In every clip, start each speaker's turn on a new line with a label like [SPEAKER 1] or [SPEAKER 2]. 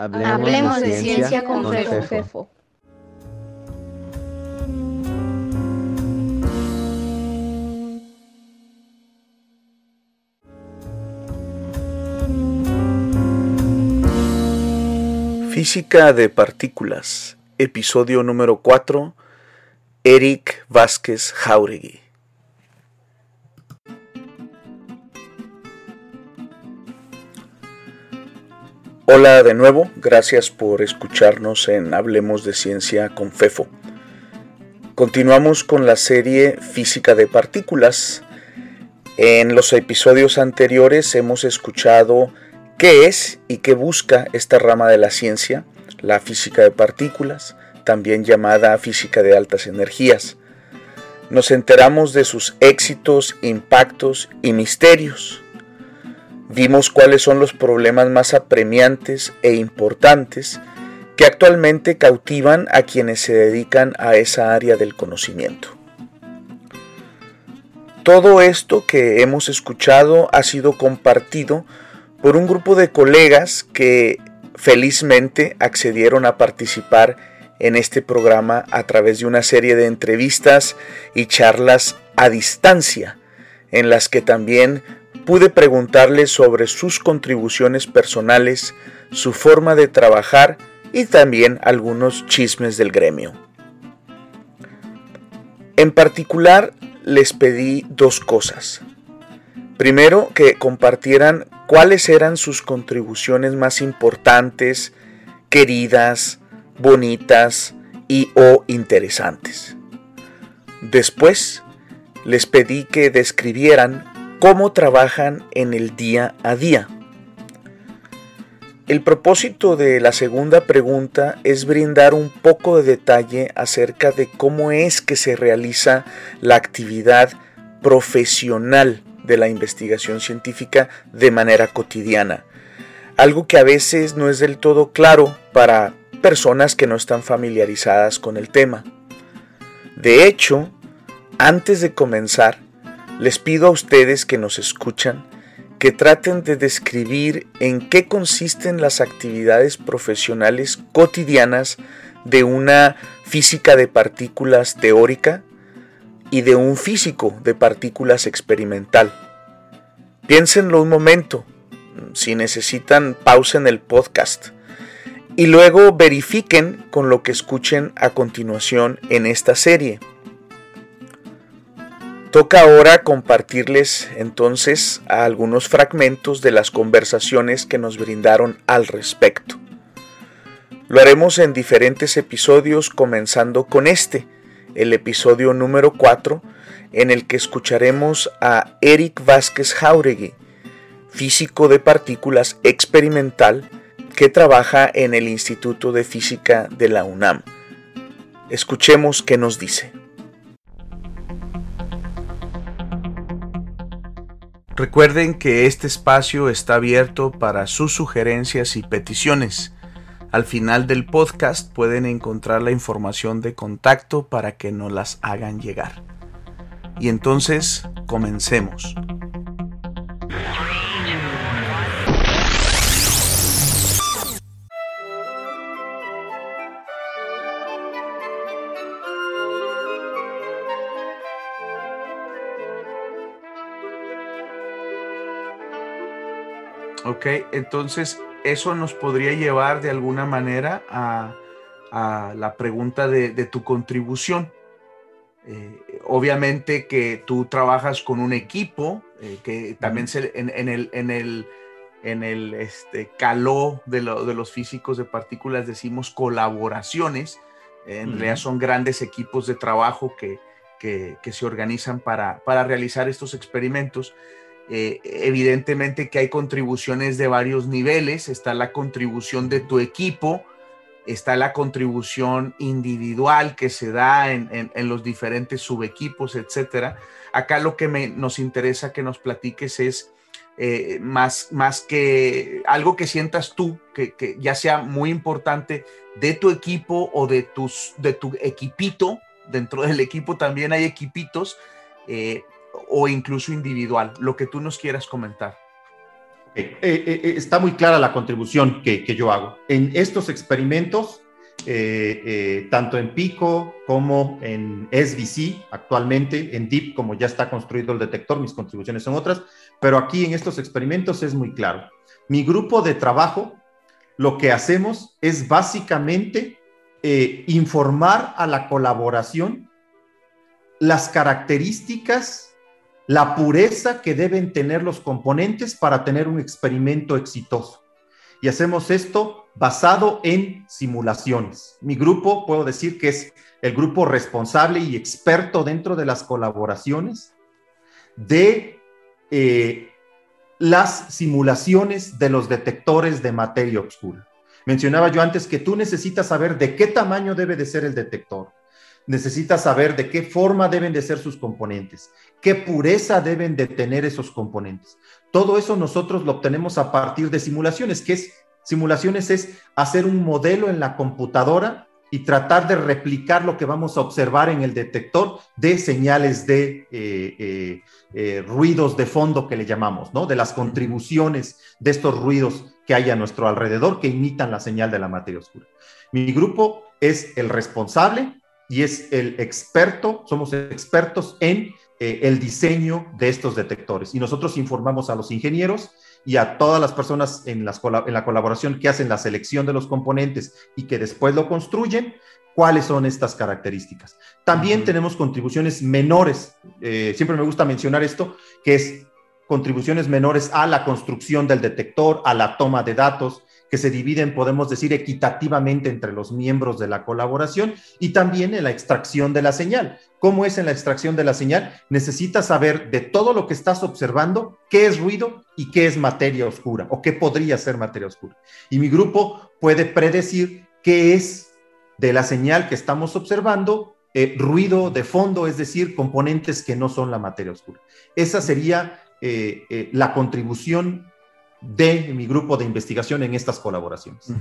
[SPEAKER 1] Hablemos, de, ciencia, con, Fefo.
[SPEAKER 2] Física de partículas, episodio número 4, Eric Vázquez Jauregui. Hola de nuevo, gracias por escucharnos en Hablemos de Ciencia con FEFO. Continuamos con la serie Física de Partículas. En los episodios anteriores hemos escuchado qué es y qué busca esta rama de la ciencia, la física de partículas, también llamada física de altas energías. Nos enteramos de sus éxitos, impactos y misterios. Vimos cuáles son los problemas más apremiantes e importantes que actualmente cautivan a quienes se dedican a esa área del conocimiento. Todo esto que hemos escuchado ha sido compartido por un grupo de colegas que felizmente accedieron a participar en este programa a través de una serie de entrevistas y charlas a distancia, en las que también pude preguntarle sobre sus contribuciones personales, su forma de trabajar y también algunos chismes del gremio. En particular, les pedí dos cosas. Primero, que compartieran cuáles eran sus contribuciones más importantes, queridas, bonitas y o interesantes. Después, les pedí que describieran cómo trabajan en el día a día. El propósito de la segunda pregunta es brindar un poco de detalle acerca de cómo es que se realiza la actividad profesional de la investigación científica de manera cotidiana, algo que a veces no es del todo claro para personas que no están familiarizadas con el tema. De hecho, antes de comenzar, les pido a ustedes que nos escuchan que traten de describir en qué consisten las actividades profesionales cotidianas de una física de partículas teórica y de un físico de partículas experimental. Piénsenlo un momento, si necesitan pausen el podcast y luego verifiquen con lo que escuchen a continuación en esta serie. Toca ahora compartirles entonces algunos fragmentos de las conversaciones que nos brindaron al respecto. Lo haremos en diferentes episodios comenzando con este, el episodio número 4, en el que escucharemos a Eric Vázquez Jauregui, físico de partículas experimental que trabaja en el Instituto de Física de la UNAM. Escuchemos qué nos dice. Recuerden que este espacio está abierto para sus sugerencias y peticiones. Al final del podcast pueden encontrar la información de contacto para que nos las hagan llegar. Y entonces, comencemos. Ok, entonces eso nos podría llevar de alguna manera a, la pregunta de, tu contribución. Eh, obviamente que tú trabajas con un equipo, eh, que también se, en, el, en el, en el este, caló de, los físicos de partículas decimos colaboraciones, en realidad son grandes equipos de trabajo que, se organizan para, para realizar estos experimentos. Eh, evidentemente que hay contribuciones de varios niveles, está la contribución de tu equipo, está la contribución individual que se da en, los diferentes subequipos, etcétera. Acá lo que nos interesa que nos platiques es eh, más, más que algo que sientas tú, que, ya sea muy importante de tu equipo o de, tus, de tu equipito, dentro del equipo también hay equipitos, eh, o incluso individual, lo que tú nos quieras comentar.
[SPEAKER 3] Eh, eh, eh, está muy clara la contribución que, que yo hago. En estos experimentos, tanto en Pico como en SBC, actualmente en DEEP, como ya está construido el detector, mis contribuciones son otras, pero aquí en estos experimentos es muy claro. Mi grupo de trabajo, lo que hacemos es básicamente informar a la colaboración las características la pureza que deben tener los componentes para tener un experimento exitoso. Y hacemos esto basado en simulaciones. Mi grupo, puedo decir que es el grupo responsable y experto dentro de las colaboraciones de eh, las simulaciones de los detectores de materia oscura. Mencionaba yo antes que tú necesitas saber de qué tamaño debe de ser el detector, necesitas saber de qué forma deben de ser sus componentes, qué pureza deben de tener esos componentes. Todo eso nosotros lo obtenemos a partir de simulaciones, que es simulaciones es hacer un modelo en la computadora y tratar de replicar lo que vamos a observar en el detector de señales de eh, eh, eh, ruidos de fondo que le llamamos, ¿no? De las contribuciones de estos ruidos que hay a nuestro alrededor que imitan la señal de la materia oscura. Mi grupo es el responsable y es el experto, somos expertos en eh, el diseño de estos detectores. Y nosotros informamos a los ingenieros y a todas las personas en, las, en la colaboración que hacen la selección de los componentes y que después lo construyen, cuáles son estas características. También tenemos contribuciones menores, eh, siempre me gusta mencionar esto, que es contribuciones menores a la construcción del detector, a la toma de datos, que se dividen, podemos decir, equitativamente entre los miembros de la colaboración y también en la extracción de la señal. ¿Cómo es en la extracción de la señal? Necesitas saber de todo lo que estás observando qué es ruido y qué es materia oscura o qué podría ser materia oscura. Y mi grupo puede predecir qué es de la señal que estamos observando eh, ruido de fondo, es decir, componentes que no son la materia oscura. Esa sería eh, eh, la contribución de mi grupo de investigación en estas colaboraciones.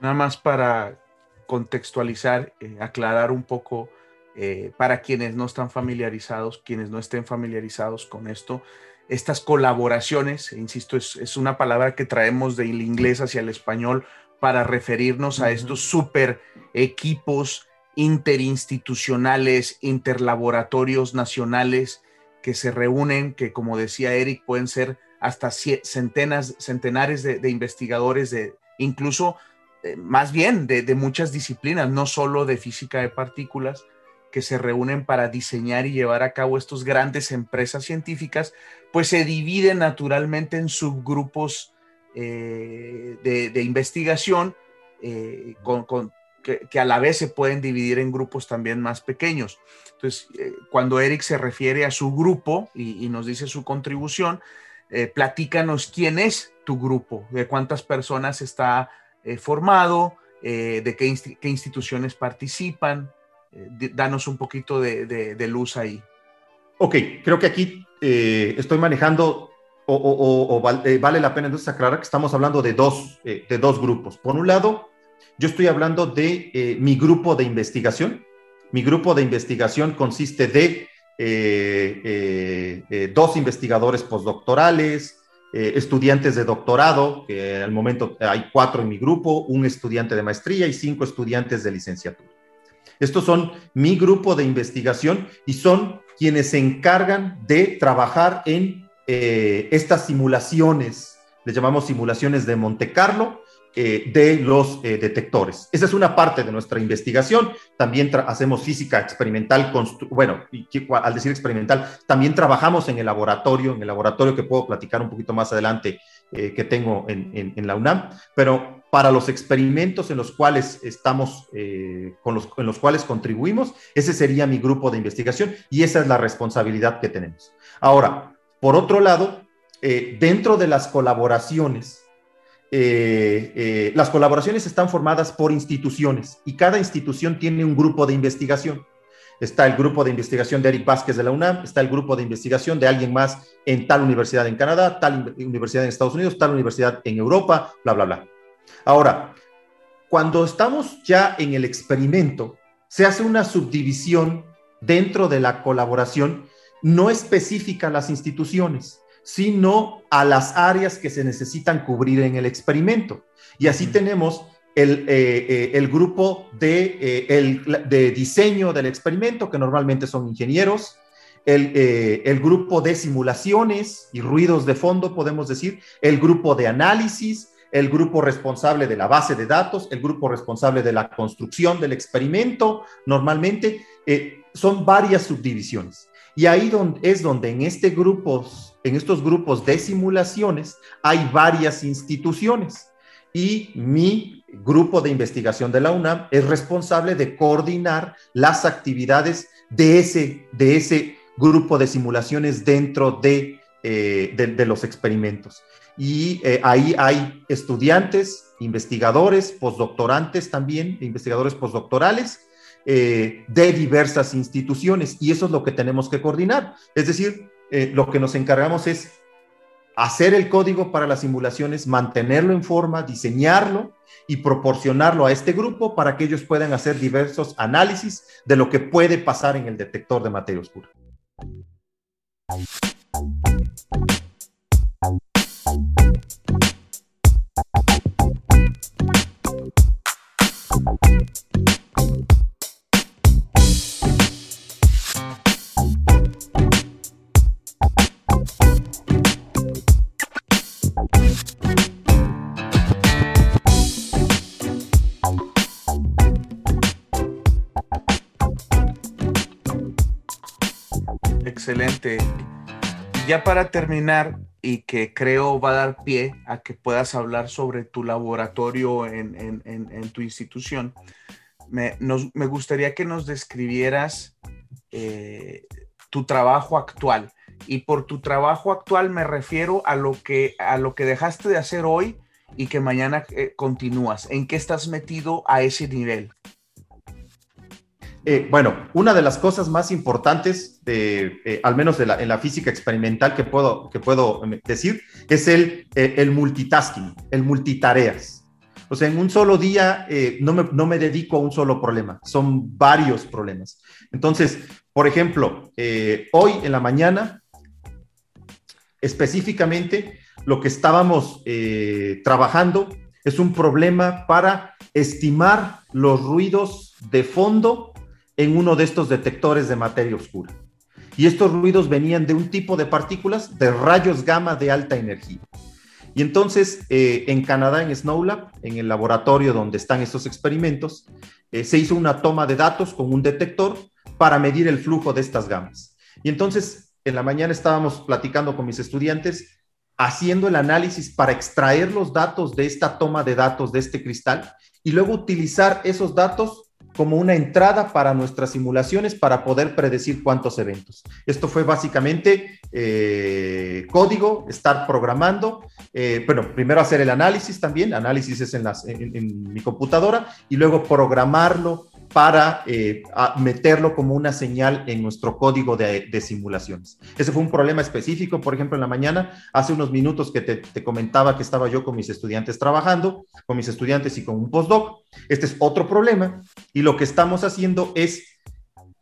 [SPEAKER 2] Nada más para contextualizar, eh, aclarar un poco eh, para quienes no están familiarizados, quienes no estén familiarizados con esto, estas colaboraciones, insisto, es, una palabra que traemos del inglés hacia el español para referirnos a estos super equipos interinstitucionales, interlaboratorios nacionales que se reúnen, que como decía Eric, pueden ser hasta centenas, centenares de, investigadores, de, incluso eh, más bien de, muchas disciplinas, no solo de física de partículas, que se reúnen para diseñar y llevar a cabo estas grandes empresas científicas, pues se dividen naturalmente en subgrupos eh, de, investigación eh, que, a la vez se pueden dividir en grupos también más pequeños. Entonces, cuando Eric se refiere a su grupo y nos dice su contribución, eh, platícanos quién es tu grupo, de cuántas personas está eh, formado, eh, de qué, instituciones participan. danos un poquito de, luz ahí.
[SPEAKER 3] Ok, creo que aquí estoy manejando o, vale la pena entonces aclarar que estamos hablando de dos, de dos grupos. Por un lado, yo estoy hablando de mi grupo de investigación. Mi grupo de investigación consiste de eh, eh, eh, dos investigadores postdoctorales, estudiantes de doctorado, que al momento hay cuatro en mi grupo, un estudiante de maestría y cinco estudiantes de licenciatura. Estos son mi grupo de investigación y son quienes se encargan de trabajar en estas simulaciones, les llamamos simulaciones de Monte Carlo, eh, de los eh, detectores. Esa es una parte de nuestra investigación. También hacemos física experimental, bueno, al decir experimental, también trabajamos en el laboratorio, en el laboratorio que puedo platicar un poquito más adelante eh, que tengo en, la UNAM, pero para los experimentos en los cuales estamos, con en los cuales contribuimos, ese sería mi grupo de investigación y esa es la responsabilidad que tenemos. Ahora, por otro lado, dentro de las colaboraciones, eh, eh, las colaboraciones están formadas por instituciones y cada institución tiene un grupo de investigación. Está el grupo de investigación de Eric Vázquez de la UNAM, está el grupo de investigación de alguien más en tal universidad en Canadá, tal universidad en Estados Unidos, tal universidad en Europa, bla, bla, bla. Ahora, cuando estamos ya en el experimento, se hace una subdivisión dentro de la colaboración no específica a las instituciones sino a las áreas que se necesitan cubrir en el experimento. Y así tenemos el, eh, eh, el, grupo de, eh, el, de, diseño del experimento, que normalmente son ingenieros, el, el, grupo de simulaciones y ruidos de fondo, podemos decir, el grupo de análisis, el grupo responsable de la base de datos, el grupo responsable de la construcción del experimento, normalmente son varias subdivisiones. Y ahí es donde en, este en estos grupos de simulaciones hay varias instituciones. Y mi grupo de investigación de la UNAM es responsable de coordinar las actividades de ese, grupo de simulaciones dentro de, eh, los experimentos. Y eh, ahí hay estudiantes, investigadores, postdoctorantes también, investigadores postdoctorales, eh, de diversas instituciones y eso es lo que tenemos que coordinar. Es decir, eh, lo que nos encargamos es hacer el código para las simulaciones, mantenerlo en forma, diseñarlo y proporcionarlo a este grupo para que ellos puedan hacer diversos análisis de lo que puede pasar en el detector de materia oscura.
[SPEAKER 2] Ya para terminar, y que creo va a dar pie a que puedas hablar sobre tu laboratorio en, tu institución, me, gustaría que nos describieras eh, tu trabajo actual. Y por tu trabajo actual me refiero a lo que, a lo que dejaste de hacer hoy y que mañana eh, continúas. ¿En qué estás metido a ese nivel?
[SPEAKER 3] Eh, bueno, una de las cosas más importantes, eh, al menos en la física experimental que puedo, que puedo em, decir, es el, el multitasking, el multitareas. O sea, en un solo día no, me, no, me, dedico a un solo problema, son varios problemas. Entonces, por ejemplo, hoy en la mañana, específicamente, lo que estábamos trabajando es un problema para estimar los ruidos de fondo en uno de estos detectores de materia oscura. Y estos ruidos venían de un tipo de partículas de rayos gamma de alta energía. Y entonces, eh, en Canadá, en Snowlab, en el laboratorio donde están estos experimentos, eh, se hizo una toma de datos con un detector para medir el flujo de estas gamas. Y entonces, en la mañana estábamos platicando con mis estudiantes, haciendo el análisis para extraer los datos de esta toma de datos de este cristal y luego utilizar esos datos como una entrada para nuestras simulaciones para poder predecir cuántos eventos. Esto fue básicamente eh, código, estar programando, eh, bueno, primero hacer el análisis también, análisis es en, las, en mi computadora, y luego programarlo para eh, meterlo como una señal en nuestro código de, simulaciones. Ese fue un problema específico, por ejemplo, en la mañana, hace unos minutos que te, comentaba que estaba yo con mis estudiantes trabajando, con mis estudiantes y con un postdoc. Este es otro problema y lo que estamos haciendo es,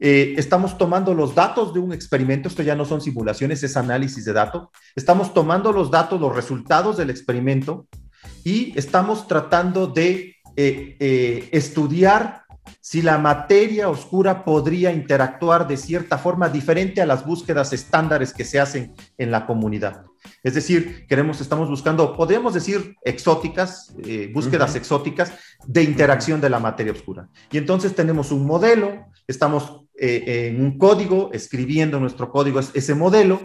[SPEAKER 3] eh, estamos tomando los datos de un experimento, esto ya no son simulaciones, es análisis de datos, estamos tomando los datos, los resultados del experimento y estamos tratando de eh, estudiar si la materia oscura podría interactuar de cierta forma diferente a las búsquedas estándares que se hacen en la comunidad. Es decir, queremos, estamos buscando, podríamos decir, exóticas, eh, búsquedas exóticas de interacción de la materia oscura. Y entonces tenemos un modelo, estamos eh, en un código, escribiendo nuestro código ese modelo,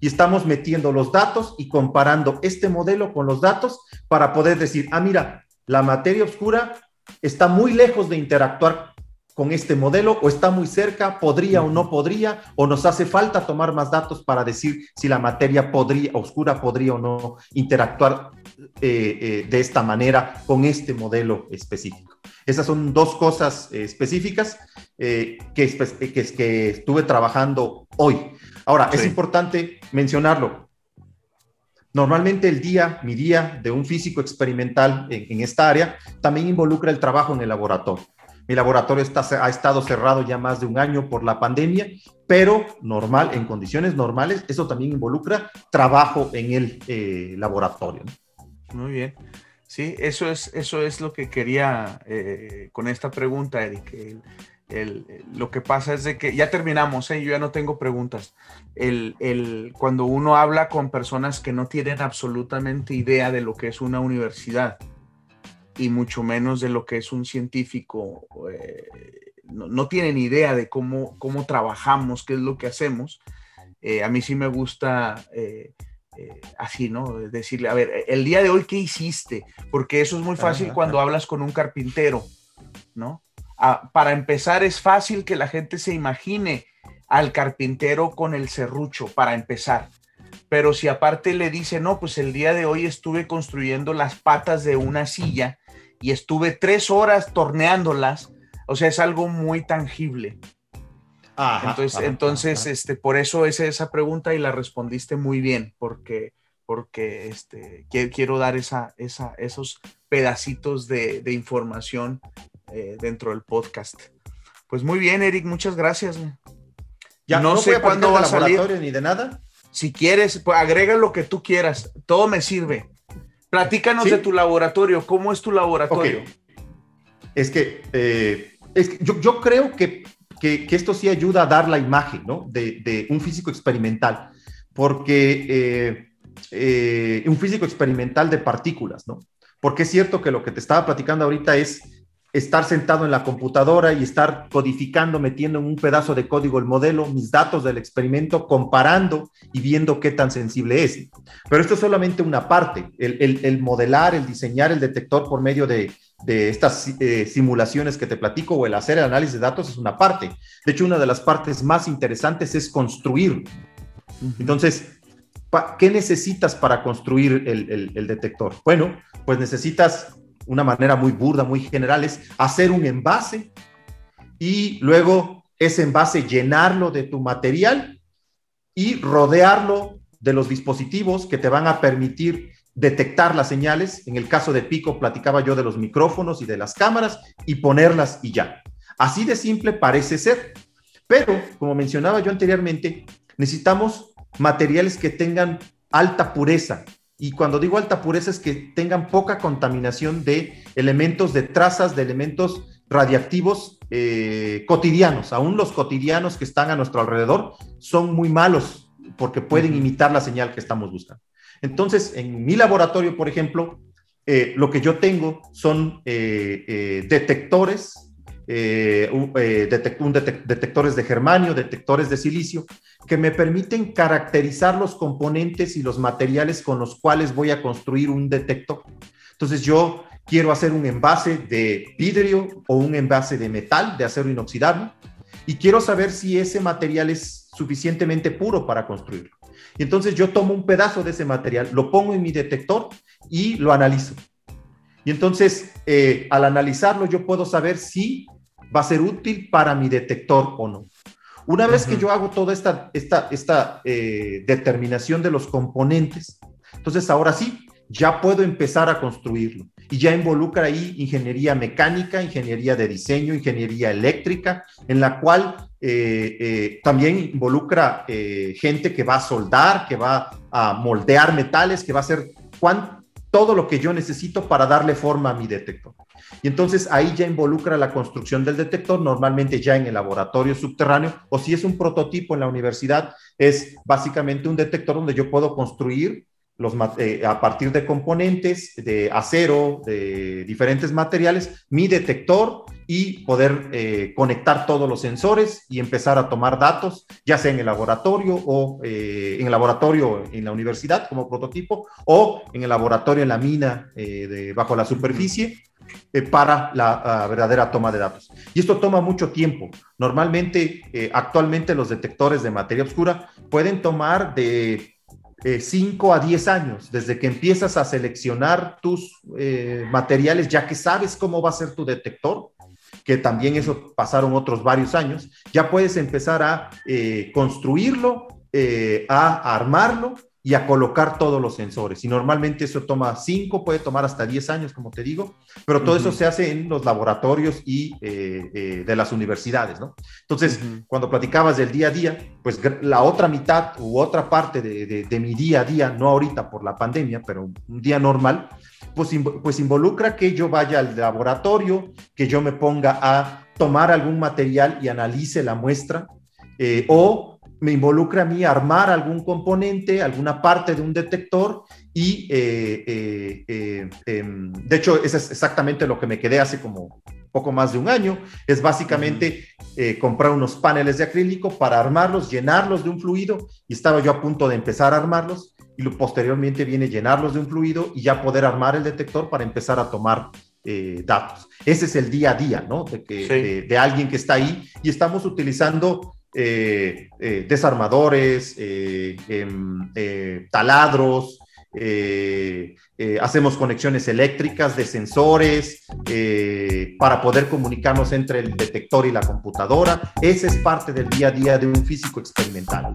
[SPEAKER 3] y estamos metiendo los datos y comparando este modelo con los datos para poder decir, ah, mira, la materia oscura está muy lejos de interactuar con este modelo o está muy cerca, podría o no podría, o nos hace falta tomar más datos para decir si la materia podría, oscura podría o no interactuar eh, eh, de esta manera con este modelo específico. Esas son dos cosas eh, específicas que, que, que, estuve trabajando hoy. Ahora, es importante mencionarlo. Normalmente el día, mi día de un físico experimental en, esta área, también involucra el trabajo en el laboratorio. Mi laboratorio está, ha estado cerrado ya más de un año por la pandemia, pero normal, en condiciones normales, eso también involucra trabajo en el eh, laboratorio.
[SPEAKER 2] Muy bien. Sí, eso es, eso es lo que quería eh, con esta pregunta, Eric. Lo que pasa es de que ya terminamos, ¿eh? yo ya no tengo preguntas. El, cuando uno habla con personas que no tienen absolutamente idea de lo que es una universidad y mucho menos de lo que es un científico, eh, no, tienen idea de cómo, cómo trabajamos, qué es lo que hacemos. a mí sí me gusta eh, así, ¿no? Decirle, a ver, el día de hoy, ¿qué hiciste? Porque eso es muy fácil cuando hablas con un carpintero, ¿no? Ah, para empezar, es fácil que la gente se imagine al carpintero con el serrucho, para empezar. Pero si aparte le dice, no, pues el día de hoy estuve construyendo las patas de una silla y estuve tres horas torneándolas, o sea, es algo muy tangible entonces, entonces Este, por eso es esa pregunta y la respondiste muy bien, porque, porque este, quiero, dar esa, esa, esos pedacitos de, información eh, dentro del podcast. Pues muy bien, Eric, muchas gracias.
[SPEAKER 3] Ya no, sé cuándo va a salir. Ni de nada.
[SPEAKER 2] Si quieres, pues agrega lo que tú quieras, todo me sirve. Platícanos de tu laboratorio, ¿cómo es tu laboratorio?
[SPEAKER 3] Es que, eh, es que yo, yo, creo que que, esto sí ayuda a dar la imagen ¿no? de, un físico experimental, porque eh, eh, un físico experimental de partículas, ¿no? Porque es cierto que lo que te estaba platicando ahorita es estar sentado en la computadora y estar codificando, metiendo en un pedazo de código el modelo, mis datos del experimento, comparando y viendo qué tan sensible es. Pero esto es solamente una parte, el modelar, el diseñar el detector por medio de, de estas eh, simulaciones que te platico o el hacer el análisis de datos es una parte. De hecho, una de las partes más interesantes es construir. Entonces, ¿qué necesitas para construir el, detector? Bueno, pues necesitas una manera muy burda, muy general, es hacer un envase y luego ese envase llenarlo de tu material y rodearlo de los dispositivos que te van a permitir detectar las señales. En el caso de Pico platicaba yo de los micrófonos y de las cámaras y ponerlas y ya. Así de simple parece ser. Pero, como mencionaba yo anteriormente, necesitamos materiales que tengan alta pureza. Y cuando digo alta pureza es que tengan poca contaminación de elementos, de trazas, de elementos radiactivos eh, cotidianos. Aún los cotidianos que están a nuestro alrededor son muy malos porque pueden imitar la señal que estamos buscando. Entonces, en mi laboratorio, por ejemplo, eh, lo que yo tengo son eh, eh, un, detectores de germanio, detectores de silicio, que me permiten caracterizar los componentes y los materiales con los cuales voy a construir un detector. Entonces, yo quiero hacer un envase de vidrio o un envase de metal, de acero inoxidable, y quiero saber si ese material es suficientemente puro para construirlo. Y entonces yo tomo un pedazo de ese material, lo pongo en mi detector y lo analizo. Y entonces, eh, al analizarlo, yo puedo saber si va a ser útil para mi detector o no. Una vez que yo hago toda esta, esta, esta eh, determinación de los componentes, entonces ahora sí, ya puedo empezar a construirlo. Y ya involucra ahí ingeniería mecánica, ingeniería de diseño, ingeniería eléctrica, en la cual eh, eh, también involucra gente que va a soldar, que va a moldear metales, que va a hacer todo lo que yo necesito para darle forma a mi detector. Y entonces ahí ya involucra la construcción del detector, normalmente ya en el laboratorio subterráneo, o si es un prototipo en la universidad, es básicamente un detector donde yo puedo construir eh, a partir de componentes de acero, de diferentes materiales, mi detector y poder eh, conectar todos los sensores y empezar a tomar datos, ya sea en el laboratorio o eh, en el laboratorio en la universidad como prototipo o en el laboratorio en la mina de, bajo la superficie para la verdadera toma de datos. Y esto toma mucho tiempo. Normalmente, actualmente los detectores de materia oscura pueden tomar de 5 eh, a 10 años, desde que empiezas a seleccionar tus eh, materiales, ya que sabes cómo va a ser tu detector, que también eso pasaron otros varios años, ya puedes empezar a eh, construirlo, a armarlo y a colocar todos los sensores. Y normalmente eso toma 5, puede tomar hasta 10 años, como te digo, pero todo eso se hace en los laboratorios y eh, eh, de las universidades, ¿no? Entonces, cuando platicabas del día a día, pues la otra mitad u otra parte de, de, mi día a día, no ahorita por la pandemia, pero un día normal, pues, pues involucra que yo vaya al laboratorio, que yo me ponga a tomar algún material y analice la muestra, eh, o me involucra a mí armar algún componente, alguna parte de un detector y eh, eh, em, de hecho eso es exactamente lo que me quedé hace como poco más de un año, es básicamente comprar unos paneles de acrílico para armarlos, llenarlos de un fluido y estaba yo a punto de empezar a armarlos y posteriormente viene llenarlos de un fluido y ya poder armar el detector para empezar a tomar datos. Ese es el día a día, ¿no? De, que, de alguien que está ahí y estamos utilizando eh, eh, desarmadores, eh, em, taladros, hacemos conexiones eléctricas de sensores para poder comunicarnos entre el detector y la computadora. Ese es parte del día a día de un físico experimental.